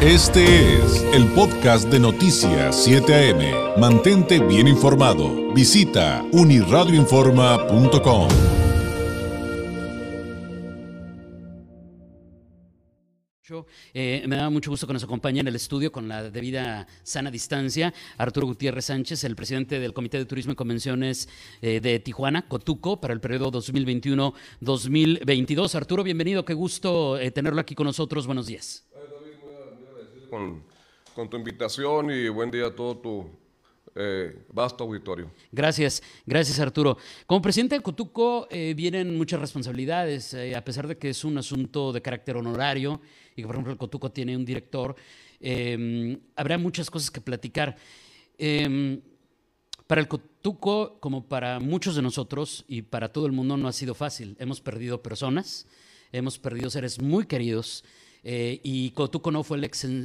Este es el podcast de Noticias 7 AM. Mantente bien informado. Visita uniradioinforma.com. Eh, me da mucho gusto que nos acompañe en el estudio con la debida sana distancia Arturo Gutiérrez Sánchez, el presidente del Comité de Turismo y Convenciones eh, de Tijuana, Cotuco, para el periodo 2021-2022. Arturo, bienvenido, qué gusto eh, tenerlo aquí con nosotros. Buenos días con, con tu invitación y buen día a todo tu eh, vasto auditorio. Gracias, gracias Arturo. Como presidente de Cotuco eh, vienen muchas responsabilidades, eh, a pesar de que es un asunto de carácter honorario y que por ejemplo el Cotuco tiene un director, em, habrá muchas cosas que platicar. Em, para el Cotuco, como para muchos de nosotros y para todo el mundo, no ha sido fácil. Hemos perdido personas, hemos perdido seres muy queridos. Eh, y Cotuco no fue,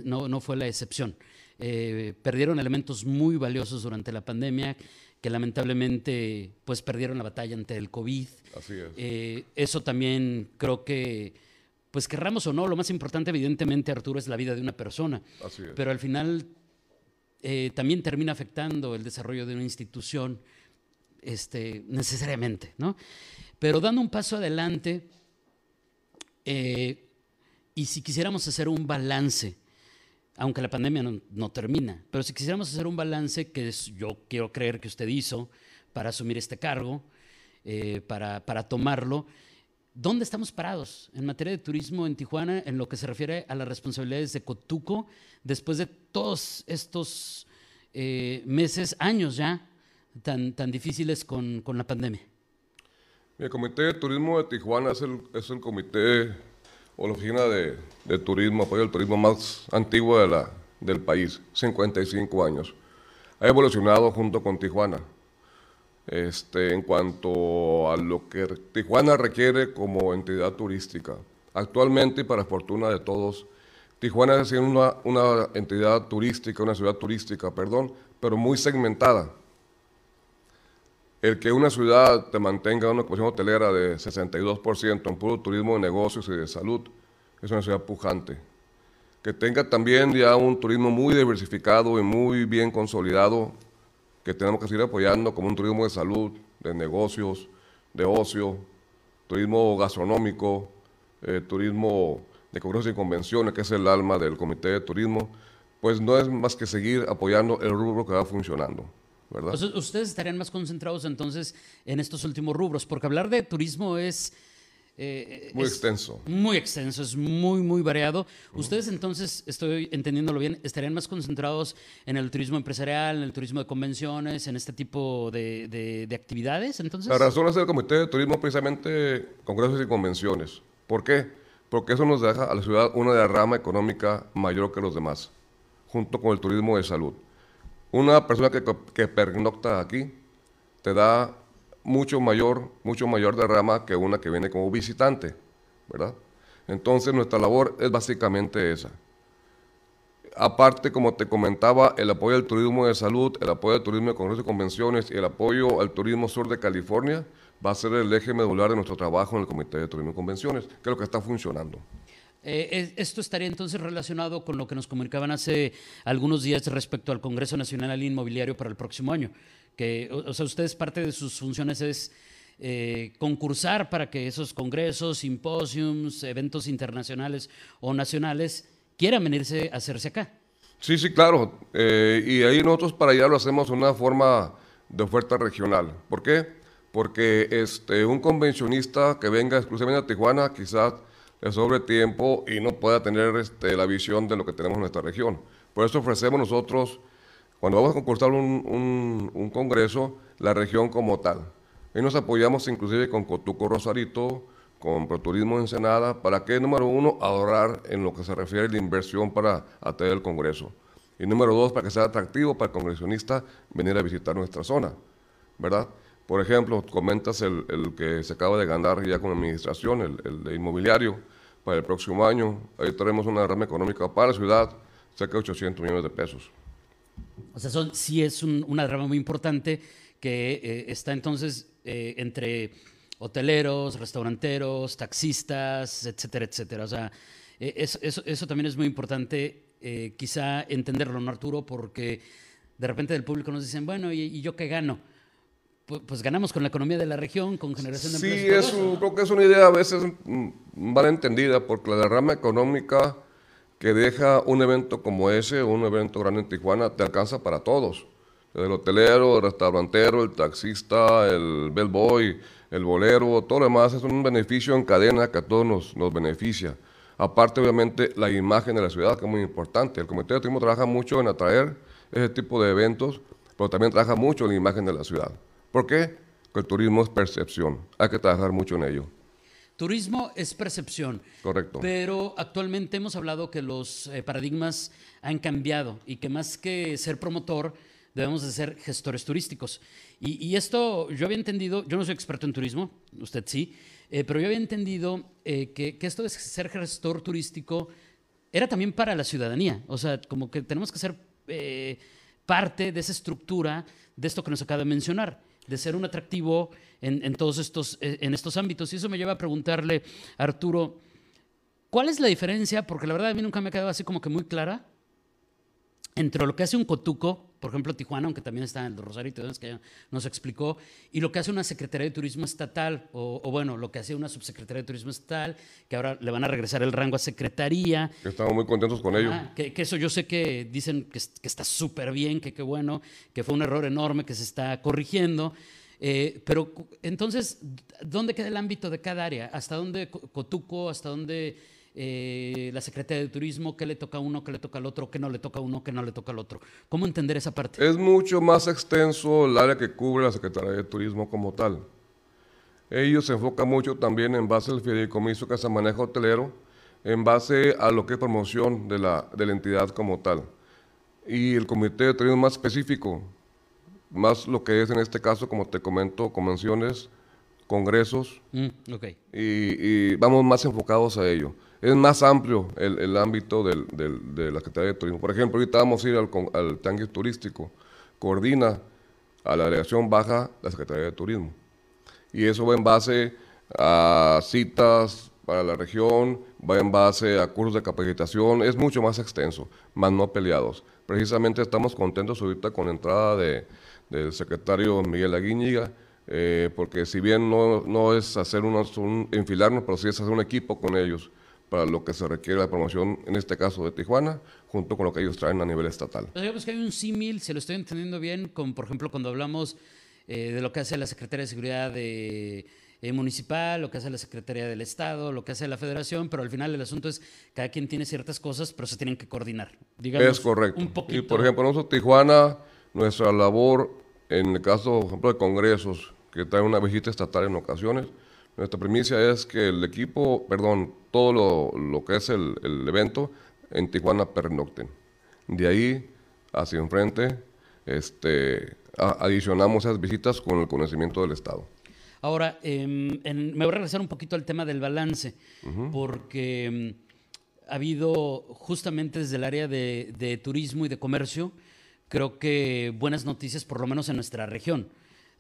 no, no fue la excepción. Eh, perdieron elementos muy valiosos durante la pandemia que lamentablemente pues perdieron la batalla ante el COVID. Así es. Eh, eso también creo que, pues querramos o no, lo más importante evidentemente, Arturo, es la vida de una persona. Así es. Pero al final también termina afectando el desarrollo de una institución este, necesariamente, ¿no? Pero dando un paso adelante, y si quisiéramos hacer un balance, aunque la pandemia no, termina, pero si quisiéramos hacer un balance que yo quiero creer que usted hizo para asumir este cargo, eh, para, para tomarlo, ¿dónde estamos parados en materia de turismo en Tijuana en lo que se refiere a las responsabilidades de Cotuco después de todos estos eh, meses, años ya, tan, tan difíciles con, con la pandemia? El Comité de Turismo de Tijuana es el, es el comité o la oficina de, turismo, apoyo al turismo más antiguo de la, del país, 55 años. Ha evolucionado junto con Tijuana. Este, en cuanto a lo que Tijuana requiere como entidad turística. Actualmente, y para fortuna de todos, Tijuana es una, una entidad turística, una ciudad turística, perdón, pero muy segmentada. El que una ciudad te mantenga una ocupación hotelera de 62% en puro turismo de negocios y de salud es una ciudad pujante. Que tenga también ya un turismo muy diversificado y muy bien consolidado, que tenemos que seguir apoyando como un turismo de salud, de negocios, de ocio, turismo gastronómico, eh, turismo de congresos y convenciones, que es el alma del Comité de Turismo, pues no es más que seguir apoyando el rubro que va funcionando ustedes estarían más concentrados entonces en estos últimos rubros, porque hablar de turismo es... Eh, muy extenso. Muy extenso, es muy, muy variado. Ustedes entonces, estoy entendiéndolo bien, estarían más concentrados en el turismo empresarial, en el turismo de convenciones, en este tipo de, actividades, entonces. La razón es el Comité de Turismo precisamente congresos y convenciones. ¿Por qué? Porque eso nos deja a la ciudad una derrama económica mayor que los demás, junto con el turismo de salud. Una persona que, que pernocta aquí te da mucho mayor, mucho mayor derrama que una que viene como visitante, ¿verdad? Entonces nuestra labor es básicamente esa. Aparte, como te comentaba, el apoyo al turismo de salud, el apoyo al turismo de congresos y convenciones y el apoyo al turismo sur de California va a ser el eje medular de nuestro trabajo en el Comité de Turismo y Convenciones, que es lo que está funcionando. Eh, esto estaría entonces relacionado con lo que nos comunicaban hace algunos días respecto al Congreso Nacional Inmobiliario para el próximo año. Que, o, sea, ustedes parte de sus funciones es eh, concursar para que esos congresos, simposiums, eventos internacionales o nacionales quieran venirse a hacerse acá. Sí, sí, claro. Eh, y ahí nosotros para allá lo hacemos de una forma de oferta regional. ¿Por qué? Porque este, un convencionista que venga exclusivamente a Tijuana quizás sobre tiempo y no pueda tener este, la visión de lo que tenemos en nuestra región. Por eso ofrecemos nosotros, cuando vamos a concursar un, un, congreso, la región como tal. Y nos apoyamos inclusive con Cotuco Rosarito, con Proturismo Ensenada, para que, número uno, ahorrar en lo que se refiere a la inversión para atender el congreso. Y número dos, para que sea atractivo para el congresionista venir a visitar nuestra zona, ¿verdad? Por ejemplo, comentas el, el que se acaba de ganar ya con la administración, el, el de inmobiliario, para el próximo año. Ahí tenemos una rama económica para la ciudad, cerca de 800 millones de pesos. O sea, son, sí es una rama muy importante que eh, está entonces eh, entre hoteleros, restauranteros, taxistas, etcétera, etcétera. O sea, Eh, eso, eso, eso, también es muy importante, quizá entenderlo, ¿no, Arturo? Porque de repente del público nos dicen, bueno, ¿y, y yo qué gano? Pues, pues, ganamos con la economía de la región, con generación de sí, empleos. Sí, creo que es una idea a veces mal entendida, porque la derrama económica que deja un evento como ese, un evento grande en Tijuana, te alcanza para todos. El hotelero, el restaurantero, el taxista, el bellboy, el bolero, todo lo demás es un beneficio en cadena que a todos nos, nos beneficia. Aparte, obviamente, la imagen de la ciudad, que es muy importante. El Comité de Turismo trabaja mucho en atraer ese tipo de eventos, pero también trabaja mucho en la imagen de la ciudad. ¿Por qué? Porque el turismo es percepción. Hay que trabajar mucho en ello. Turismo es percepción. Correcto. Pero actualmente hemos hablado que los eh, paradigmas han cambiado y que más que ser promotor, debemos de ser gestores turísticos. Y, y esto yo había entendido, yo no soy experto en turismo, usted sí, eh, pero yo había entendido eh, que, que, esto de ser gestor turístico era también para la ciudadanía. O sea, como que tenemos que ser parte de esa estructura de esto que nos acaba de mencionar de ser un atractivo en, todos estos, eh, en estos ámbitos. Y eso me lleva a preguntarle, Arturo, ¿cuál es la diferencia? Porque la verdad a mí nunca me ha quedado así como que muy clara entre lo que hace un cotuco, por ejemplo Tijuana, aunque también está en el Rosarito, que ya nos explicó, y lo que hace una Secretaría de Turismo Estatal, o, o, bueno, lo que hace una Subsecretaría de Turismo Estatal, que ahora le van a regresar el rango a Secretaría. Estamos muy contentos con ello. Ah, que, que, eso yo sé que dicen que, que está súper bien, que qué bueno, que fue un error enorme, que se está corrigiendo. Eh, pero entonces, ¿dónde queda el ámbito de cada área? ¿Hasta dónde Cotuco? ¿Hasta dónde eh, la Secretaría de Turismo? ¿Qué le toca a uno? ¿Qué le toca al otro? ¿Qué no le toca a uno? ¿Qué no le toca al otro? ¿Cómo entender esa parte? Es mucho más extenso el área que cubre la Secretaría de Turismo como tal. Ellos se enfocan mucho también en base al fideicomiso que se maneja hotelero, en base a lo que es promoción de la, de la entidad como tal. Y el Comité de Turismo más específico, más lo que es en este caso, como te comento, convenciones, congresos, mm, okay. y, y, vamos más enfocados a ello. Es más amplio el, el ámbito del, del, de la Secretaría de Turismo. Por ejemplo, ahorita vamos a ir al, al tanque turístico, coordina a la delegación baja la Secretaría de Turismo. Y eso va en base a citas para la región, va en base a cursos de capacitación, es mucho más extenso, más no peleados. Precisamente estamos contentos ahorita con la entrada de, del secretario Miguel Aguíñiga, eh, porque si bien no, no es hacer unos, un, enfilarnos, pero sí es hacer un equipo con ellos para lo que se requiere la promoción, en este caso de Tijuana, junto con lo que ellos traen a nivel estatal. Pues digamos que hay un símil, si lo estoy entendiendo bien, con por ejemplo cuando hablamos eh, de lo que hace la Secretaría de Seguridad de, eh, Municipal, lo que hace la Secretaría del Estado, lo que hace la Federación, pero al final el asunto es cada quien tiene ciertas cosas, pero se tienen que coordinar. Digamos, es correcto. Un poquito. Y por ejemplo, nosotros Tijuana, nuestra labor en el caso, por ejemplo, de congresos, que trae una visita estatal en ocasiones, nuestra primicia es que el equipo, perdón, todo lo, lo que es el, el, evento en Tijuana pernocten. De ahí hacia enfrente, este, a, adicionamos esas visitas con el conocimiento del Estado. Ahora, eh, en, me voy a regresar un poquito al tema del balance, uh -huh. porque eh, ha habido justamente desde el área de, de turismo y de comercio, creo que buenas noticias, por lo menos en nuestra región,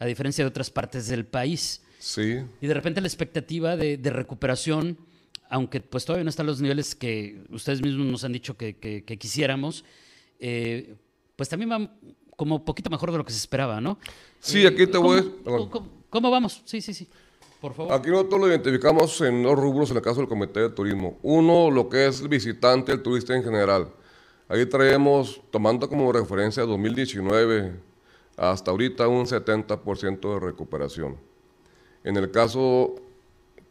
a diferencia de otras partes del país. Sí. Y de repente la expectativa de, de recuperación, aunque pues todavía no están los niveles que ustedes mismos nos han dicho que, que, que quisiéramos, eh, pues también va como poquito mejor de lo que se esperaba, ¿no? Sí, aquí te ¿cómo, voy. ¿cómo, ¿cómo, ¿Cómo vamos? Sí, sí, sí. Por favor. Aquí nosotros lo identificamos en dos rubros en el caso del Comité de Turismo. Uno, lo que es el visitante, el turista en general. Ahí traemos, tomando como referencia 2019, hasta ahorita un 70% de recuperación. En el caso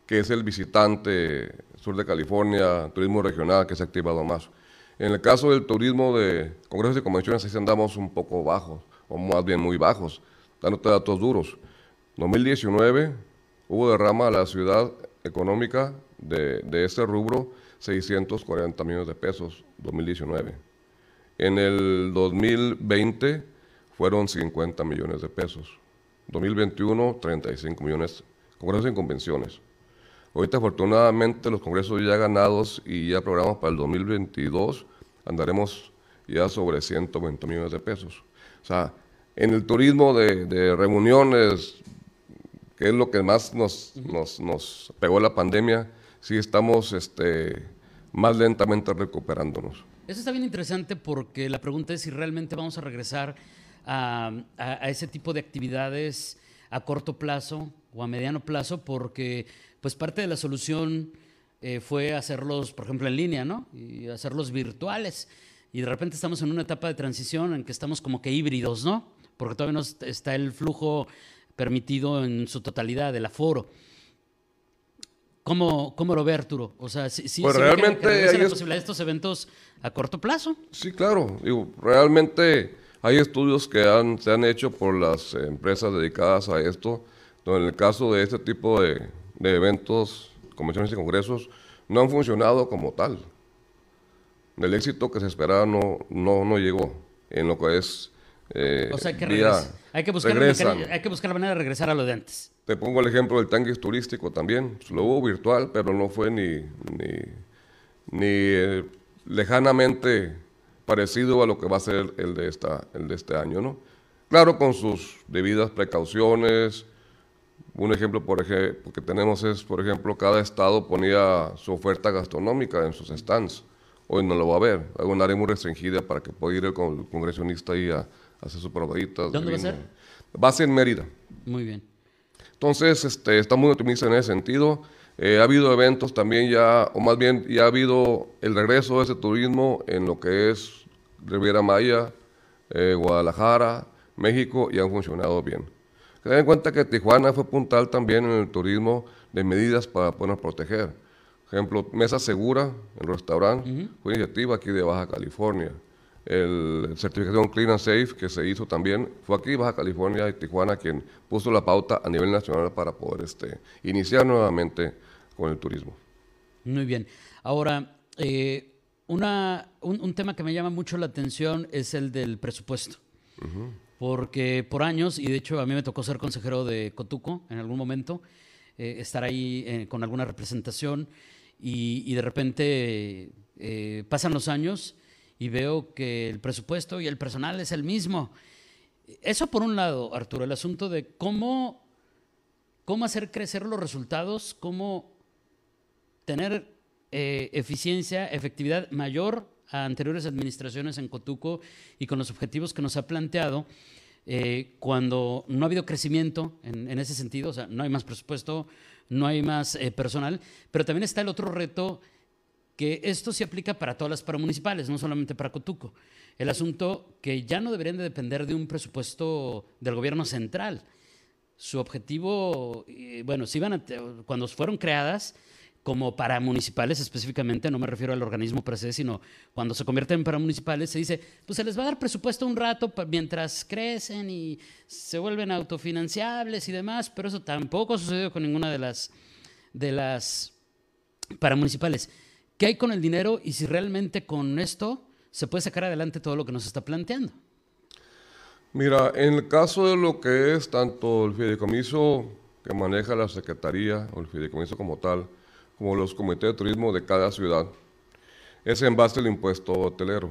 que es el visitante sur de California, turismo regional, que se ha activado más. En el caso del turismo de congresos y convenciones, ahí andamos un poco bajos, o más bien muy bajos, dándote datos duros. 2019 hubo derrama a la ciudad económica de, de este rubro 640 millones de pesos, 2019. En el 2020 fueron 50 millones de pesos. 2021, 35 millones, congresos y convenciones. Ahorita afortunadamente los congresos ya ganados y ya programamos para el 2022 andaremos ya sobre 120 millones de pesos. O sea, en el turismo de, de reuniones, que es lo que más nos, nos, nos, pegó la pandemia, sí estamos este, más lentamente recuperándonos. Eso está bien interesante porque la pregunta es si realmente vamos a regresar a, ese tipo de actividades a corto plazo o a mediano plazo, porque pues parte de la solución eh, fue hacerlos, por ejemplo, en línea, ¿no? Y hacerlos virtuales. Y de repente estamos en una etapa de transición en que estamos como que híbridos, ¿no? Porque todavía no está el flujo permitido en su totalidad del aforo. ¿Cómo, ¿Cómo, lo ve Arturo? O sea, si, pues realmente hay la posibilidad de estos eventos a corto plazo. Sí, claro. Digo, realmente hay estudios que han, se han hecho por las empresas dedicadas a esto, donde en el caso de este tipo de, de eventos, convenciones y congresos, no han funcionado como tal. El éxito que se esperaba no, no, no llegó en lo que es... Eh, o sea, hay que, hay, que buscar hay que buscar la manera de regresar a lo de antes. Te pongo el ejemplo del tanque turístico también. Lo hubo virtual, pero no fue ni, ni, ni eh, lejanamente parecido a lo que va a ser el de, esta, el de este año, ¿no? Claro, con sus debidas precauciones. Un ejemplo por ejemplo, que tenemos es, por ejemplo, cada estado ponía su oferta gastronómica en sus stands. Hoy no lo va a ver. Hay un área muy restringida para que pueda ir el congresionista ahí a, hacer sus probaditas. ¿Dónde va a ser? Va a ser en Mérida. Muy bien. Entonces, este, está muy optimista en ese sentido. Eh, ha habido eventos también ya, o más bien ya ha habido el regreso de ese turismo en lo que es Riviera Maya, eh, Guadalajara, México, y han funcionado bien. Ten en cuenta que Tijuana fue puntal también en el turismo de medidas para poder proteger. Por ejemplo, Mesa Segura, el restaurante, fue iniciativa aquí de Baja California el certificación Clean and Safe que se hizo también, fue aquí Baja California y Tijuana quien puso la pauta a nivel nacional para poder este, iniciar nuevamente con el turismo. Muy bien. Ahora, eh, una, un, tema que me llama mucho la atención es el del presupuesto. Porque por años, y de hecho a mí me tocó ser consejero de Cotuco en algún momento, eh, estar ahí eh, con alguna representación y, y de repente pasan los años y veo que el presupuesto y el personal es el mismo. Eso por un lado, Arturo, el asunto de cómo, cómo hacer crecer los resultados, cómo tener eh, eficiencia, efectividad mayor a anteriores administraciones en Cotuco y con los objetivos que nos ha planteado, eh, cuando no ha habido crecimiento en, ese sentido, o sea, no hay más presupuesto, no hay más eh, personal, pero también está el otro reto que esto se aplica para todas las paramunicipales, no solamente para Cotuco. El asunto que ya no deberían de depender de un presupuesto del gobierno central. Su objetivo, eh, bueno, si iban cuando fueron creadas como paramunicipales específicamente, no me refiero al organismo per se, sino cuando se convierten en paramunicipales, se dice, pues se les va a dar presupuesto un rato mientras crecen y se vuelven autofinanciables y demás, pero eso tampoco ha sucedido con ninguna de las, de las paramunicipales. ¿Qué hay con el dinero y si realmente con esto se puede sacar adelante todo lo que nos está planteando? Mira, en el caso de lo que es tanto el fideicomiso que maneja la Secretaría o el fideicomiso como tal, como los comités de turismo de cada ciudad, es en base al impuesto hotelero.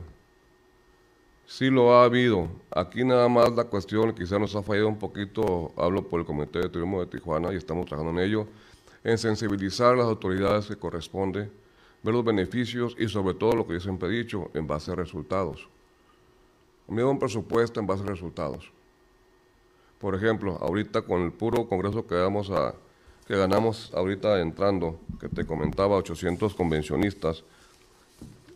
Sí lo ha habido. Aquí nada más la cuestión, quizá nos ha fallado un poquito, hablo por el Comité de Turismo de Tijuana y estamos trabajando en ello, en sensibilizar a las autoridades que corresponde ver los beneficios y sobre todo lo que yo siempre he dicho, en base a resultados. Me un presupuesto en base a resultados. Por ejemplo, ahorita con el puro congreso que, vamos a, que ganamos ahorita entrando, que te comentaba, 800 convencionistas,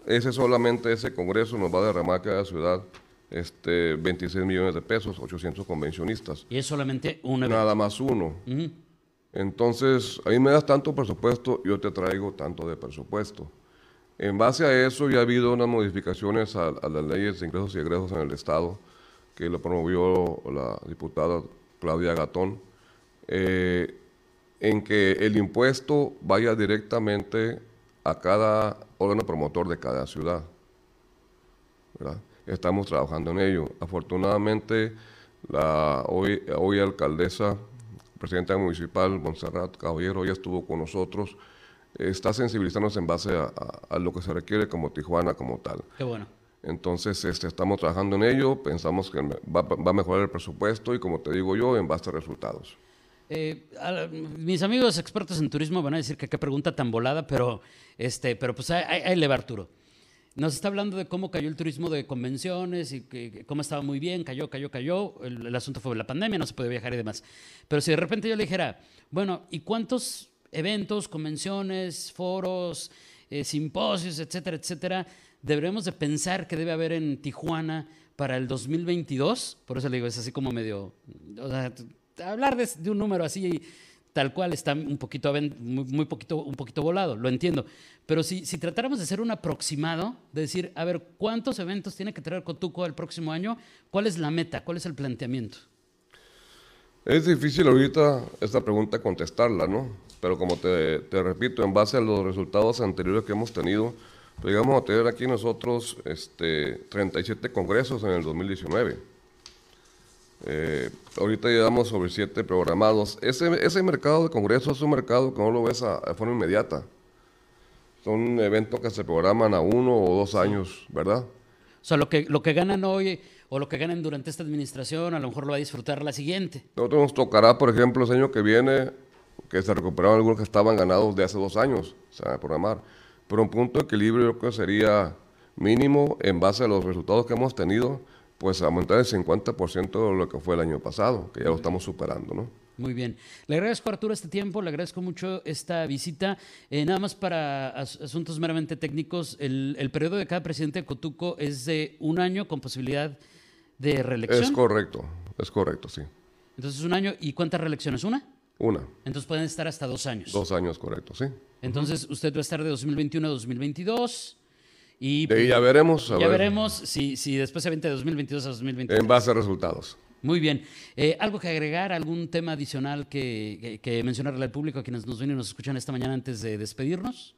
ese solamente ese congreso nos va a derramar cada ciudad este, 26 millones de pesos, 800 convencionistas. Y es solamente uno. Nada más uno. Entonces, a mí me das tanto presupuesto, yo te traigo tanto de presupuesto. En base a eso ya ha habido unas modificaciones a, las leyes de ingresos y egresos en el Estado, que lo promovió la diputada Claudia Gatón, eh, en que el impuesto vaya directamente a cada órgano promotor de cada ciudad. Estamos trabajando en ello. Afortunadamente, la hoy, hoy alcaldesa presidenta municipal, Montserrat Caballero, ya estuvo con nosotros, está sensibilizándonos en base a, lo que se requiere como Tijuana como tal. Qué bueno. Entonces, este, estamos trabajando en ello, pensamos que va, a mejorar el presupuesto y como te digo yo, en base a resultados. Eh, mis amigos expertos en turismo van a decir que qué pregunta tan volada, pero, este, pero pues ahí, ahí- le va Arturo. Nos está hablando de cómo cayó el turismo de convenciones y cómo estaba muy bien, cayó, cayó, cayó. El, asunto fue la pandemia, no se puede viajar y demás. Pero si de repente yo le dijera, bueno, ¿y cuántos eventos, convenciones, foros, eh, simposios, etcétera, etcétera, deberemos de pensar que debe haber en Tijuana para el 2022? Por eso le digo, es así como medio... o sea, hablar de, un número así tal cual está un poquito, muy, muy poquito, un poquito volado, lo entiendo. Pero si, si tratáramos de hacer un aproximado, de decir, a ver, ¿cuántos eventos tiene que traer Cotuco el próximo año? ¿Cuál es la meta? ¿Cuál es el planteamiento? Es difícil ahorita esta pregunta contestarla, ¿no? Pero como te, te repito, en base a los resultados anteriores que hemos tenido, pues llegamos a tener aquí nosotros este, 37 congresos en el 2019. Eh, ahorita llevamos sobre 7 programados. Ese, ese mercado de congresos es un mercado que no lo ves a, de forma inmediata. Son eventos que se programan a uno o dos años, ¿verdad? O sea, lo que, lo que ganan hoy o lo que ganan durante esta administración, a lo mejor lo va a disfrutar la siguiente. Nosotros nos tocará, por ejemplo, el año que viene, que se recuperaron algunos que estaban ganados de hace dos años, se van a programar. Pero un punto de equilibrio yo creo que sería mínimo en base a los resultados que hemos tenido, pues aumentar el 50% de lo que fue el año pasado, que ya lo estamos superando, ¿no? Muy bien. Le agradezco, Arturo, este tiempo, le agradezco mucho esta visita. Eh, nada más para as- asuntos meramente técnicos, el, el periodo de cada presidente de Cotuco es de un año con posibilidad de reelección. Es correcto, es correcto, sí. Entonces, un año. ¿Y cuántas reelecciones? ¿Una? Una, Entonces pueden estar hasta dos años. dos años, correcto, sí. Entonces, usted va a estar de 2021 a 2022. Y ahí ya veremos, a ya ver, veremos si, si después se avienta de 2022 a 2023. en base a resultados. Muy bien. Eh, ¿Algo que agregar? ¿Algún tema adicional que, que, que mencionarle al público, a quienes nos ven y nos escuchan esta mañana antes de despedirnos?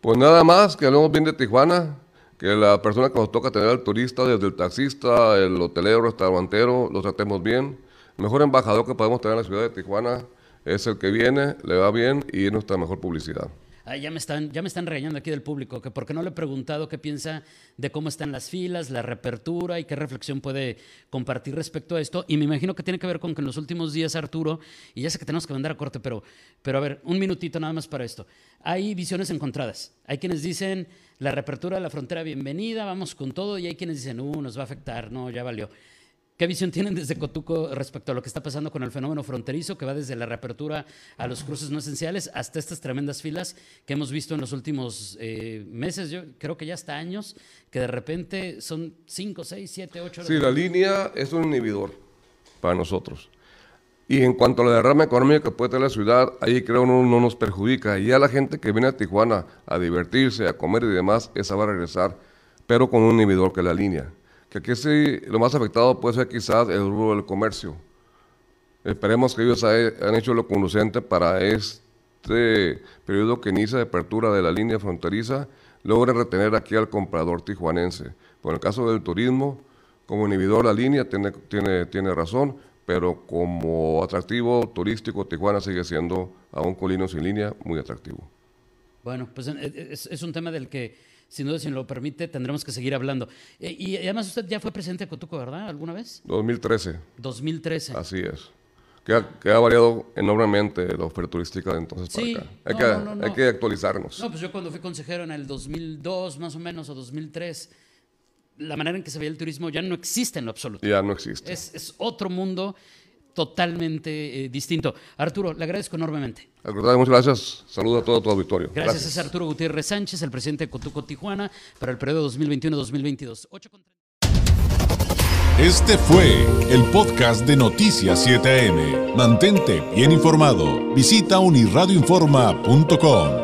Pues nada más, que hablemos bien de Tijuana, que la persona que nos toca tener al turista, desde el taxista, el hotelero, restaurantero, lo tratemos bien. El mejor embajador que podemos tener en la ciudad de Tijuana es el que viene, le va bien y es nuestra mejor publicidad. Ay, ya me están, ya me están regañando aquí del público, que porque no le he preguntado qué piensa de cómo están las filas, la reapertura y qué reflexión puede compartir respecto a esto. Y me imagino que tiene que ver con que en los últimos días, Arturo, y ya sé que tenemos que mandar a corte, pero, pero a ver, un minutito nada más para esto. Hay visiones encontradas. Hay quienes dicen la reapertura de la frontera, bienvenida, vamos con todo, y hay quienes dicen, uh, nos va a afectar, no, ya valió. ¿Qué visión tienen desde Cotuco respecto a lo que está pasando con el fenómeno fronterizo, que va desde la reapertura a los cruces no esenciales hasta estas tremendas filas que hemos visto en los últimos eh, meses, yo creo que ya hasta años, que de repente son 5, 6, 7, 8 Sí, la línea es un inhibidor para nosotros. Y en cuanto a la derrama económica que puede tener la ciudad, ahí creo no, no nos perjudica. Y ya la gente que viene a Tijuana a divertirse, a comer y demás, esa va a regresar, pero con un inhibidor que es la línea. Que aquí sí, lo más afectado puede ser quizás el rubro del comercio. Esperemos que ellos han hecho lo conducente para este periodo que inicia de apertura de la línea fronteriza, logre retener aquí al comprador tijuanense. Por el caso del turismo, como inhibidor la línea tiene, tiene, tiene razón, pero como atractivo turístico, Tijuana sigue siendo, aún con líneas sin línea, muy atractivo. Bueno, pues eh, es, es un tema del que, sin duda, si nos lo permite, tendremos que seguir hablando. Eh, y además usted ya fue presidente de Cotuco, ¿verdad? ¿Alguna vez? 2013, 2013. así es. Que ha, que ha variado enormemente la oferta turística de entonces Sí, para acá. Hay, no, que, no, no, hay que actualizarnos. No, pues yo cuando fui consejero en el 2002, más o menos, o 2003, la manera en que se veía el turismo ya no existe en lo absoluto. Ya no existe. Es, es otro mundo totalmente eh, distinto. Arturo, le agradezco enormemente. Al contrario, muchas gracias. Saludos a todo tu auditorio. Gracias, es Arturo Gutiérrez Sánchez, el presidente de Cotuco Tijuana, para el periodo 2021-2022. Ocho con treinta. Este fue el podcast de Noticias 7am. Mantente bien informado. Visita unirradioinforma.com.